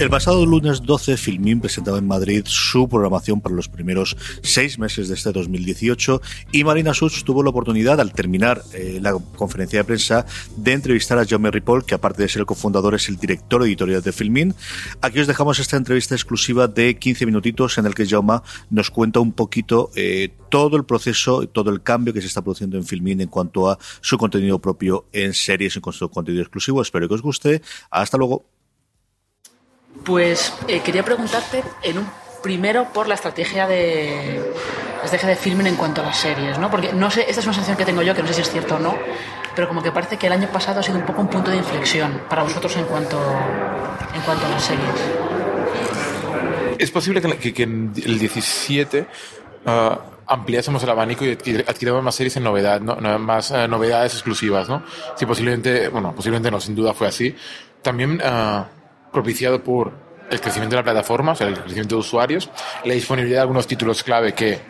El pasado lunes 12, Filmin presentaba en Madrid su programación para los primeros seis meses de este 2018 y Marina Such tuvo la oportunidad, al terminar eh, la conferencia de prensa, de entrevistar a Jaume Ripoll, que aparte de ser el cofundador es el director editorial de Filmin. Aquí os dejamos esta entrevista exclusiva de 15 minutitos en el que Jaume nos cuenta un poquito eh, todo el proceso, todo el cambio que se está produciendo en Filmin en cuanto a su contenido propio en series, en su contenido exclusivo. Espero que os guste. Hasta luego. Pues eh, quería preguntarte en un primero por la estrategia de de filming en cuanto a las series, ¿no? Porque no sé, esta es una sensación que tengo yo que no sé si es cierto o no, pero como que parece que el año pasado ha sido un poco un punto de inflexión para vosotros en cuanto en cuanto a las series. Es posible que, que el 17 uh, ampliásemos el abanico y adquiriéramos más series en novedad, ¿no? más uh, novedades exclusivas, ¿no? Sí, posiblemente, bueno, posiblemente no, sin duda fue así. También uh, propiciado por el crecimiento de la plataforma, o sea, el crecimiento de usuarios, la disponibilidad de algunos títulos clave que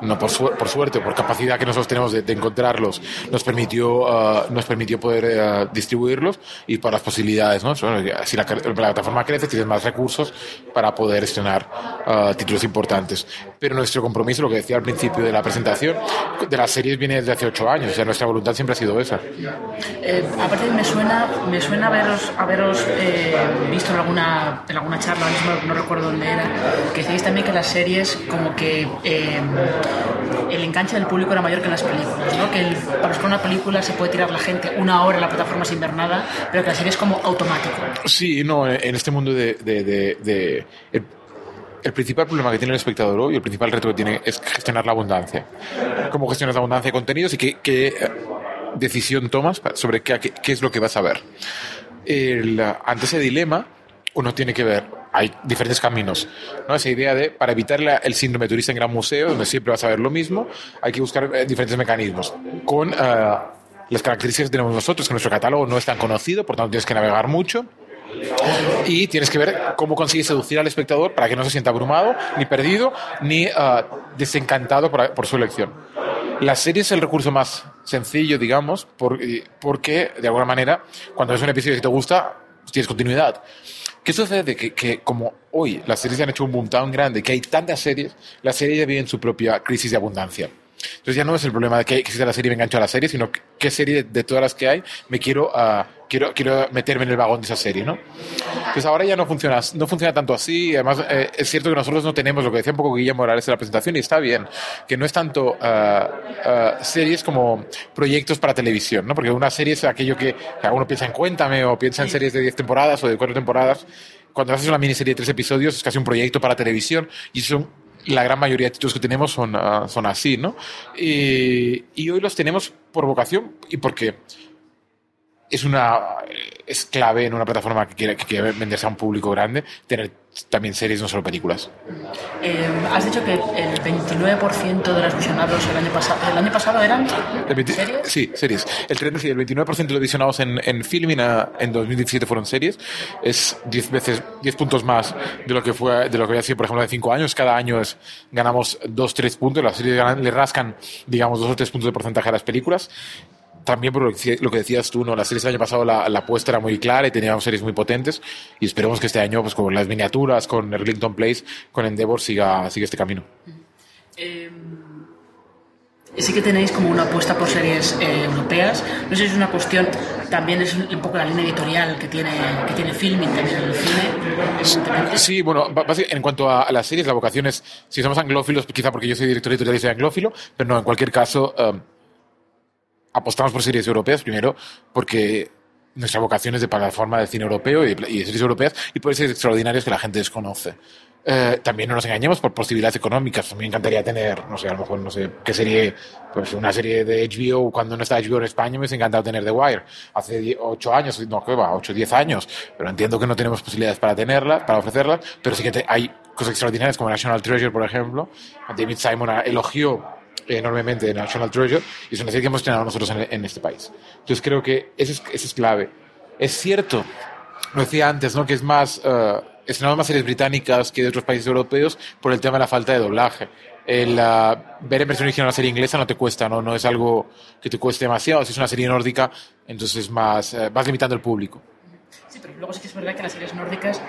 no por, su por suerte por capacidad que nosotros tenemos de, encontrarlos, nos permitió, uh, nos permitió poder uh, distribuirlos y por las posibilidades. ¿no? Si la, la, plataforma crece, tienes más recursos para poder estrenar uh, títulos importantes. Pero nuestro compromiso, lo que decía al principio de la presentación, de las series viene desde hace ocho años. O nuestra voluntad siempre ha sido esa. Eh, aparte, me suena, me suena haberos, haberos eh, visto en alguna, en alguna charla, no, no recuerdo dónde era, que decíais también que las series como que... Eh, el enganche del público era mayor que en las películas, ¿no? Que para buscar una película se puede tirar la gente una hora en la plataforma sin ver nada, pero que la serie es como automático. Sí, no, en este mundo de... el, principal problema que tiene el espectador hoy, el principal reto que tiene es gestionar la abundancia. ¿Cómo gestionas la abundancia de contenidos y qué, qué decisión tomas sobre qué, es lo que vas a ver? El, ante ese dilema, uno tiene que ver hay diferentes caminos. ¿no? Esa idea de, para evitar la, el síndrome turista en gran museo, donde siempre vas a ver lo mismo, hay que buscar eh, diferentes mecanismos. Con uh, las características que tenemos nosotros, que nuestro catálogo no es tan conocido, por tanto tienes que navegar mucho. Y tienes que ver cómo consigues seducir al espectador para que no se sienta abrumado, ni perdido, ni uh, desencantado por, su elección. La serie es el recurso más sencillo, digamos, por, porque, de alguna manera, cuando ves un episodio que te gusta, tienes continuidad. ¿Qué sucede? Que, que, como hoy las series han hecho un boom tan grande, que hay tantas series, las series ya viven su propia crisis de abundancia. Entonces ya no es el problema de que existe la serie y me engancho a la serie, sino que, qué serie de, todas las que hay me quiero, uh, quiero, quiero meterme en el vagón de esa serie, ¿no? Entonces ahora ya no funciona, no funciona tanto así. Además, eh, es cierto que nosotros no tenemos lo que decía un poco Guillermo Morales en la presentación y está bien, que no es tanto uh, uh, series como proyectos para televisión, ¿no? Porque una serie es aquello que, que uno piensa en Cuéntame o piensa en series de 10 temporadas o de 4 temporadas. Cuando haces una miniserie de tres episodios es casi un proyecto para televisión y son la gran mayoría de títulos que tenemos son, uh, son así, ¿no? Y, y, hoy los tenemos por vocación y porque es una es clave en una plataforma que quiere, que quiere venderse a un público grande tener también series, no solo películas. Eh, has dicho que el 29% de los visionados el año pasado, ¿el año pasado eran 20, series? Sí, series. El, 30, sí, el 29% de los visionados en, en Filmin en 2017 fueron series. Es 10 veces, 10 puntos más de lo que fue, de lo que había sido, por ejemplo, de 5 años. Cada año es, ganamos 2, 3 puntos. Las series ganan, le rascan, digamos, 2 o 3 puntos de porcentaje a las películas también por lo que, decías tú, ¿no? Las series del año pasado la, la apuesta era muy clara y teníamos series muy potentes y esperemos que este año, pues con las miniaturas, con Erlington Place, con Endeavor siga, siga este camino. Eh, sí que tenéis como una apuesta por series eh, europeas. No sé si es una cuestión, también es un poco la línea editorial que tiene, que tiene Filming también en el cine. Sí, bueno, en cuanto a, las series, la vocación es, si somos anglófilos, quizá porque yo soy director editorial y soy anglófilo, pero no, en cualquier caso... Um, apostamos por series europeas, primero, porque nuestra vocación es de plataforma de cine europeo y de, series europeas y por series extraordinarias que la gente desconoce. Eh, también no nos engañemos por posibilidades económicas. Me encantaría tener, no sé, a lo mejor, no sé, qué serie, pues una serie de HBO, cuando no está HBO en España, me hubiese encantado tener The Wire. Hace 8 años, no, ¿qué va? 8 10 años. Pero entiendo que no tenemos posibilidades para tenerla, para ofrecerla, pero sí que te, hay cosas extraordinarias como National Treasure, por ejemplo. David Simon elogió enormemente de National Treasure y es una serie que hemos estrenado nosotros en, en, este país. Entonces creo que eso es, eso es clave. Es cierto, lo decía antes, ¿no? que es más, uh, estrenamos más series británicas que de otros países europeos por el tema de la falta de doblaje. el, ah, ver en versión original una serie inglesa no te cuesta, ¿no? no es algo que te cueste demasiado. Si es una serie nórdica, entonces más, eh, vas limitando el público. Sí, pero luego sí que es verdad que las series nórdicas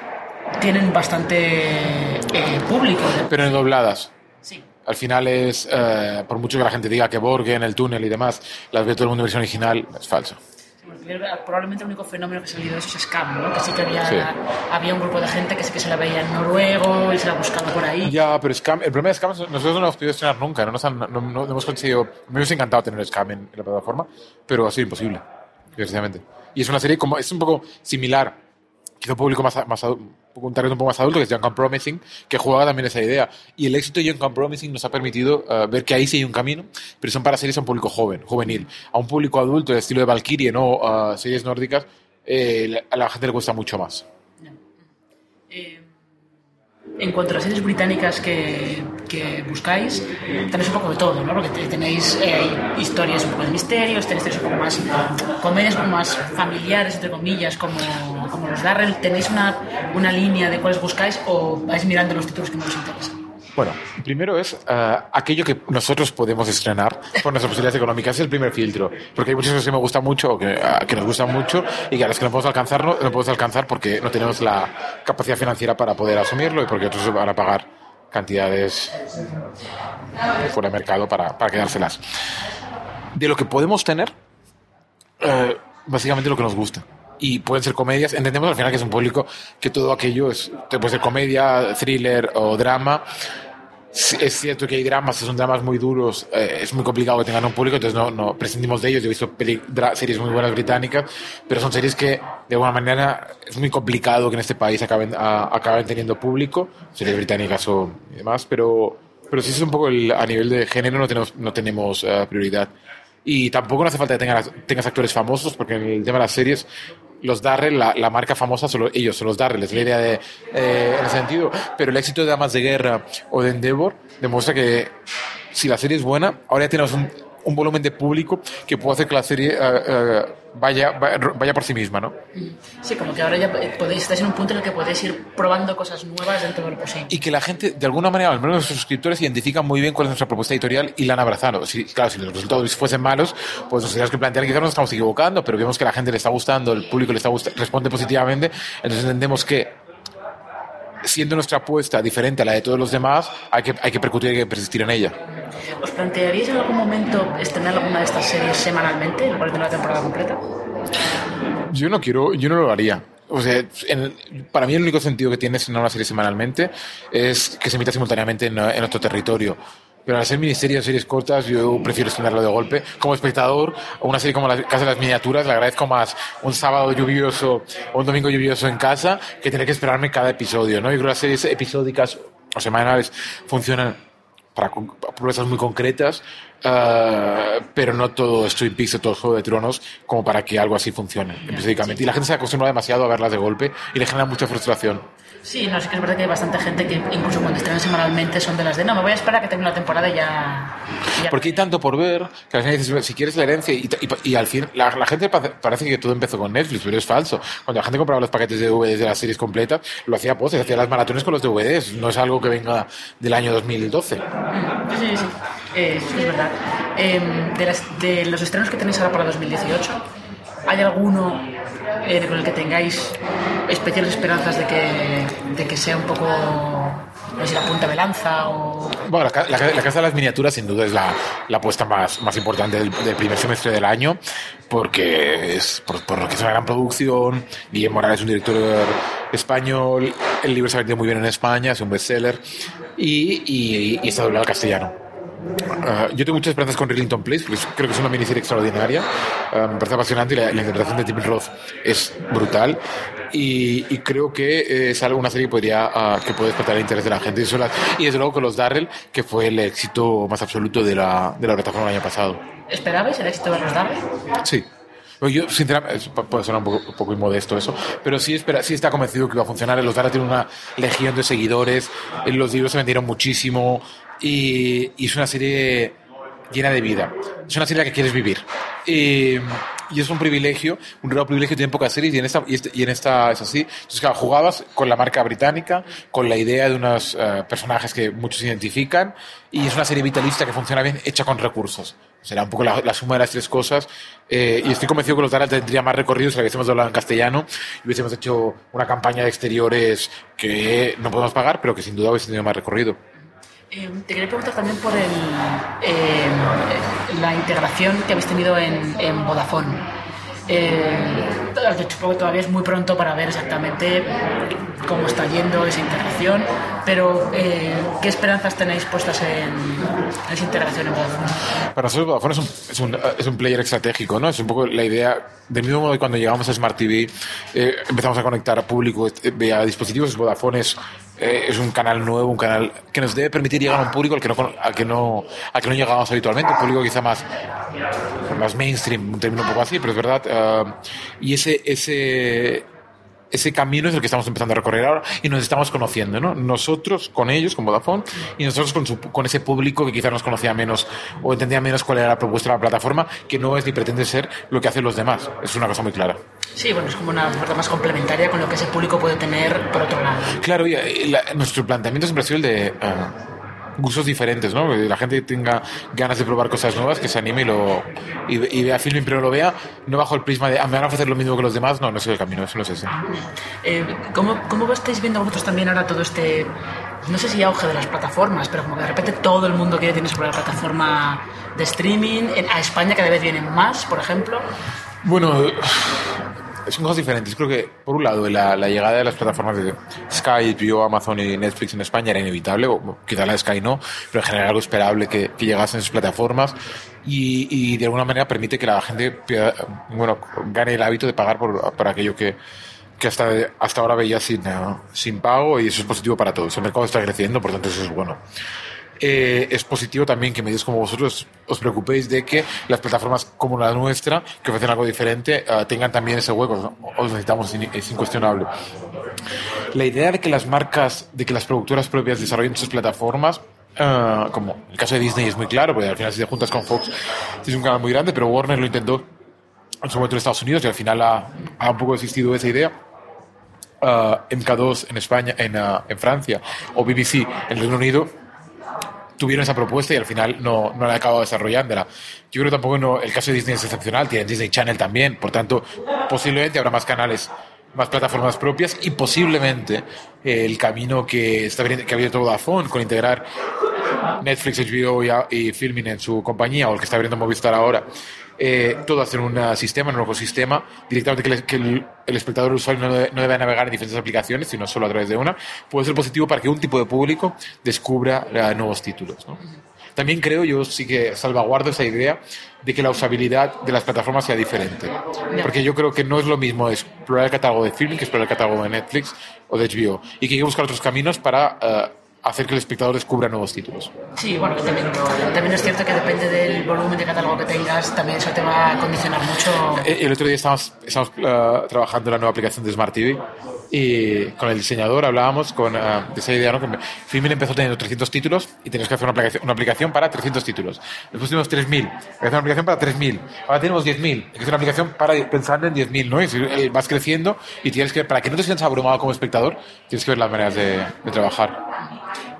tienen bastante eh, público. Pero en dobladas. Al final es, eh, por mucho que la gente diga que Borgen, el túnel y demás, las ve todo el mundo en versión original, es falso. Probablemente el único fenómeno que ha salido de eso es Scam, ¿no? Que sí que había, Sí. había un grupo de gente que sí que se la veía en noruego y se la buscaba por ahí. Ya, pero Scam, el problema de Scam es nosotros no lo hemos podido estrenar nunca, no, nos han- no, no- hemos conseguido, me hubiese encantado tener Scam en, en la plataforma, pero ha sido imposible, desgraciadamente. Y es una serie como, es un poco similar, quizá un público más, más un target un poco más adulto, que es Young Compromising, que jugaba también esa idea. Y el éxito de Young Compromising nos ha permitido eh, ver que ahí sí hay un camino, pero son para series a un público joven, juvenil. A un público adulto, de estilo de Valkyrie, no eh, series nórdicas, eh, a la gente le cuesta mucho más. En cuanto a las series británicas que, buscáis, tenéis un poco de todo, ¿no? Porque te- tenéis eh, historias un poco de misterios, tenéis historias un poco más comedias poco más familiares, entre comillas, como, como los Darrell. ¿Tenéis una, una línea de cuáles buscáis o vais mirando los títulos que más os interesan? Bueno, primero es eh, aquello que nosotros podemos estrenar por nuestras posibilidades económicas, es el primer filtro. Porque hay muchas cosas que me gustan mucho o que, ah, que nos gustan mucho y que a las que no podemos alcanzar, no, no podemos alcanzar porque no tenemos la capacidad financiera para poder asumirlo y porque otros van a pagar cantidades fuera de mercado para, para quedárselas. De lo que podemos tener, eh, básicamente lo que nos gusta. Y pueden ser comedias. Entendemos al final que es un público que todo aquello es, puede ser comedia, thriller o drama. Es cierto que hay dramas, son dramas muy duros, eh, es muy complicado que tengan un público, entonces no, no prescindimos de ellos. Yo he visto peli- dra- series muy buenas británicas, pero son series que de alguna manera es muy complicado que en este país acaben, a- acaben teniendo público, series británicas o demás, pero, pero sí es un poco el- a nivel de género no tenemos, no tenemos eh, prioridad. Y tampoco no hace falta que tengas, tengas actores famosos, porque en el tema de las series, los Darrell, la, marca famosa, son los- ellos son los Darrell, es la idea de, eh, en ese sentido. Pero el éxito de Damas de Guerra o de Endeavor demuestra que si la serie es buena, ahora ya tenemos un, un volumen de público que puede hacer que la serie eh, eh, vaya, vaya, por sí misma, ¿no? Sí, como que ahora ya podéis, estáis en un punto en el que podéis ir probando cosas nuevas dentro de lo posible. y que la gente, de alguna manera, al menos nuestros suscriptores, identifican muy bien cuál es nuestra propuesta editorial y la han abrazado. Si, claro, si los resultados fuesen malos, pues nos tendríamos que plantear quizás nos estamos equivocando, pero vemos que la gente le está gustando, el público le está gustando, responde positivamente, entonces entendemos que siendo nuestra apuesta diferente a la de todos los demás, hay que, hay que percutir y hay que persistir en ella. ¿Os plantearíais en algún momento estrenar alguna de estas series semanalmente, en lugar de una temporada completa? Yo no quiero, yo no lo haría. O sea, en- para mí el único sentido que tiene estrenar una serie semanalmente es que se emita simultáneamente en, en nuestro territorio. Pero al ser miniseries, series cortas, yo prefiero estrenarlo de golpe. Como espectador, una serie como la Casa de las Miniaturas, le agradezco más un sábado lluvioso o un domingo lluvioso en casa que tener que esperarme cada episodio, ¿no? Yo creo que las series episódicas o semanales funcionan para propuestas muy concretas, ah, pero no todo Twin Peaks o todo Juego de Tronos como para que algo así funcione episódicamente. Y la gente se acostumbra demasiado a verlas de golpe y le genera mucha frustración. Sí, no, sí que es verdad que hay bastante gente que incluso cuando estrenan semanalmente son de las de no, me voy a esperar a que termine la temporada y ya... y ya". Porque hay tanto por ver que al final dices, si quieres la herencia, y, y- y al fin, la, la gente pa- parece que todo empezó con Netflix, pero es falso. Cuando la gente compraba los paquetes de DVDs de las series completas, lo hacía pues, hacía las maratones con los DVDs, no es algo que venga del año 2012. Sí, sí, sí. Eh, sí, es verdad. Eh, de, las- de los estrenos que tenéis ahora para 2018, ¿hay alguno eh, con el que tengáis especiales esperanzas de que, de que sea un poco, no sé, la punta de lanza o... Bueno, la, ca- la ca- la Casa de las Miniaturas sin duda es la, la apuesta más, más importante del, primer semestre del año, porque es por, por lo que es una gran producción. Guillermo Morales es un director español, el libro se ha vendido muy bien en España, es un bestseller, y, y, y está doblado al castellano. Ah, yo tengo muchas esperanzas con Rillington Place, porque creo que es una miniserie extraordinaria. Ah, me parece apasionante y la, la interpretación de Tim Roth es brutal. Y, y creo que es algo, una serie que podría ah, que puede despertar el interés de la gente. Y, eso la- y desde luego con los Darrell, que fue el éxito más absoluto de la, de la plataforma el año pasado. ¿Esperabais el éxito de los Darrell? Sí. Yo, sinceramente, puede sonar un poco, un poco inmodesto eso, pero sí, espera, sí está convencido que iba a funcionar. Los Dara tienen una legión de seguidores, eh, los libros se vendieron muchísimo y, es una serie llena de vida. Es una serie la que quieres vivir. Y, es un privilegio, un real privilegio, tienen pocas series y en esta, y, este- y en esta es así. Entonces, claro, jugabas con la marca británica, con la idea de unos eh, personajes que muchos identifican y es una serie vitalista que funciona bien, hecha con recursos. Será un poco la, la suma de las tres cosas eh, y estoy convencido que los Dara tendría más recorrido si lo hubiésemos hablado en castellano y hubiésemos hecho una campaña de exteriores que no podemos pagar, pero que sin duda hubiese tenido más recorrido. Eh, te quería preguntar también por el, eh, la integración que habéis tenido en, en Vodafone. Eh, que todavía es muy pronto para ver exactamente cómo está yendo esa integración, pero eh, ¿qué esperanzas tenéis puestas en, en esa integración en Vodafone? Para nosotros Vodafone es un, es, un, es un player estratégico, ¿no? Es un poco la idea, del mismo modo que cuando llegamos a Smart TV eh, empezamos a conectar a público eh, vía dispositivos, Vodafone es, eh, es un canal nuevo, un canal que nos debe permitir llegar a un público al que no, al que no, al que no llegamos habitualmente, un público quizá más, más mainstream, un término un poco así, pero es verdad. eh, y ese, ese, ese camino es el que estamos empezando a recorrer ahora y nos estamos conociendo, ¿no? Nosotros con ellos, con Vodafone, y nosotros con, su- con ese público que quizás nos conocía menos o entendía menos cuál era la propuesta de la plataforma, que no es ni pretende ser lo que hacen los demás. Es una cosa muy clara. Sí, bueno, es como una oferta más complementaria con lo que ese público puede tener por otro lado. Claro, y, la- nuestro planteamiento siempre ha sido el de eh, gustos diferentes, ¿no? Que la gente tenga ganas de probar cosas nuevas, que se anime y, lo, y, y vea filming, pero lo vea no bajo el prisma de, ah, me van a ofrecer lo mismo que los demás. No, no es el camino, eso no es ese. Eh, ¿cómo, ¿Cómo estáis viendo vosotros también ahora todo este, no sé si auge de las plataformas, pero como que de repente todo el mundo quiere tener sobre la plataforma de streaming, a España cada vez vienen más, por ejemplo? Bueno, son cosas diferentes. Creo que, por un lado, la, la llegada de las plataformas de Sky, HBO, Amazon y Netflix en España era inevitable, o quizá la de Sky no, pero en general algo esperable que, que llegasen esas plataformas y, y de alguna manera permite que la gente bueno, gane el hábito de pagar por, por aquello que, que hasta, hasta ahora veía sin, eh, sin pago y eso es positivo para todos. El mercado está creciendo, por tanto eso es bueno. Eh, es positivo también que medios como vosotros os preocupéis de que las plataformas como la nuestra, que ofrecen algo diferente, eh, tengan también ese hueco. Os necesitamos, es in- es incuestionable. La idea de que las marcas, de que las productoras propias desarrollen sus plataformas, eh, como el caso de Disney es muy claro, porque al final si te juntas con Fox es un canal muy grande, pero Warner lo intentó en su momento en Estados Unidos y al final ha, ha un poco existido esa idea. Uh, MK2 en España, en, uh, en Francia o BBC en Reino Unido tuvieron esa propuesta y al final no, no la han acabado desarrollándola. Yo creo que tampoco no, el caso de Disney es excepcional, tienen Disney Channel también, por tanto, posiblemente habrá más canales, más plataformas propias y posiblemente eh, el camino que está que ha abierto Vodafone con integrar Netflix, HBO y, y Filming en su compañía o el que está abriendo Movistar ahora, eh, todo hacer un uh, sistema, un ecosistema, directamente que, el, espectador el usuario no debe, navegar en diferentes aplicaciones, sino solo a través de una, puede ser positivo para que un tipo de público descubra eh, nuevos títulos. También creo, yo sí que salvaguardo esa idea de que la usabilidad de las plataformas sea diferente. Porque yo creo que no es lo mismo explorar el catálogo de Filming que explorar el catálogo de Netflix o de HBO. Y que hay que buscar otros caminos para eh, hacer que el espectador descubra nuevos títulos. Sí, bueno, también, también es cierto que depende del volumen de catálogo que tengas, también eso te va a condicionar mucho. Eh, El otro día estábamos, estábamos eh, trabajando en la nueva aplicación de Smart TV y con el diseñador hablábamos con, eh, de esa idea, ¿no? Que Filmin empezó teniendo 300 títulos y tenías que hacer una aplicación, una aplicación para 300 títulos. Después tuvimos 3.000, hay que hacer una aplicación para 3.000. Ahora tenemos 10.000, hay que hacer una aplicación para pensando en 10.000, ¿no? Y vas creciendo y tienes que, para que no te sientas abrumado como espectador, tienes que ver las maneras de, de trabajar.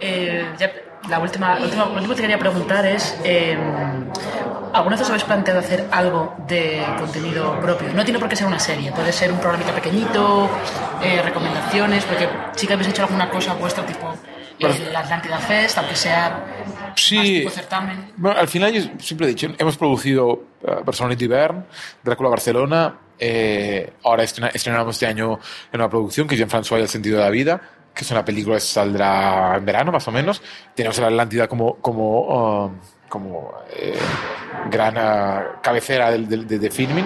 Eh, ya, la, última, lo último que te quería preguntar es, eh, ¿alguna vez os habéis planteado hacer algo de contenido propio? No tiene por qué ser una serie, puede ser un programita pequeñito, eh, recomendaciones, porque sí que habéis hecho alguna cosa vuestra, tipo eh, la Atlántida Fest, aunque sea más Sí. tipo certamen. Bueno, al final yo siempre he dicho, hemos producido uh, Personality Bern, Drácula Barcelona, eh, ahora estrena- estrenamos este año en una producción que es Jean-François y el sentido de la vida, que es una película que saldrá en verano más o menos. Tenemos a la Atlántida como, como, uh, como eh, gran uh, cabecera del- de, de filming.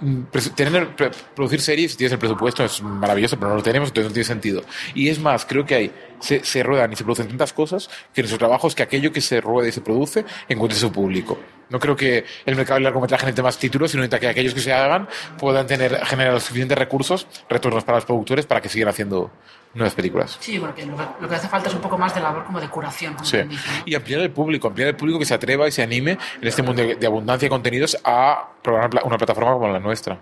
Mm, tener, producir series si tienes el presupuesto es maravilloso, pero no lo tenemos, entonces no tiene sentido. Y es más, creo que hay, se, se ruedan y se producen tantas cosas que nuestro trabajo es que aquello que se rueda y se produce encuentre su público. No creo que el mercado del largometraje necesite más títulos, sino que aquellos que se hagan puedan tener generar los suficientes recursos, retornos para los productores para que sigan haciendo nuevas películas. Sí, porque lo que, lo que hace falta es un poco más de labor como de curación. Como Sí. quien dice, ¿no? Y ampliar el público, ampliar el público que se atreva y se anime en este mundo de, abundancia de contenidos a probar una pla- una plataforma como la nuestra.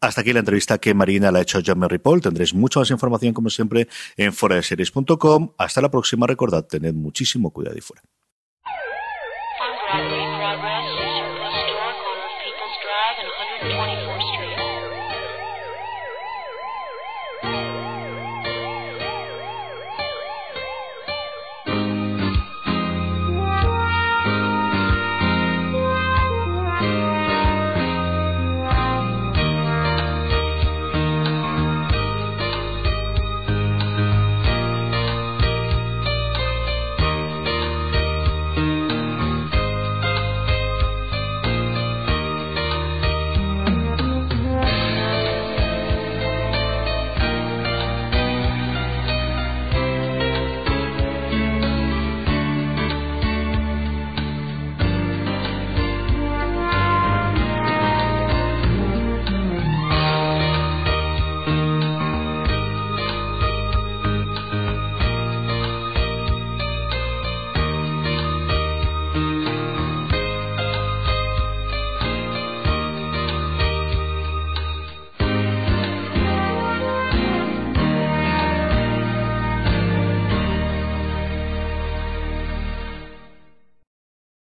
Hasta aquí la entrevista que Marina le ha hecho a John Mary Paul. Tendréis mucha más información, como siempre, en foradeseries.com. Hasta la próxima. Recordad, tened muchísimo cuidado y fuera.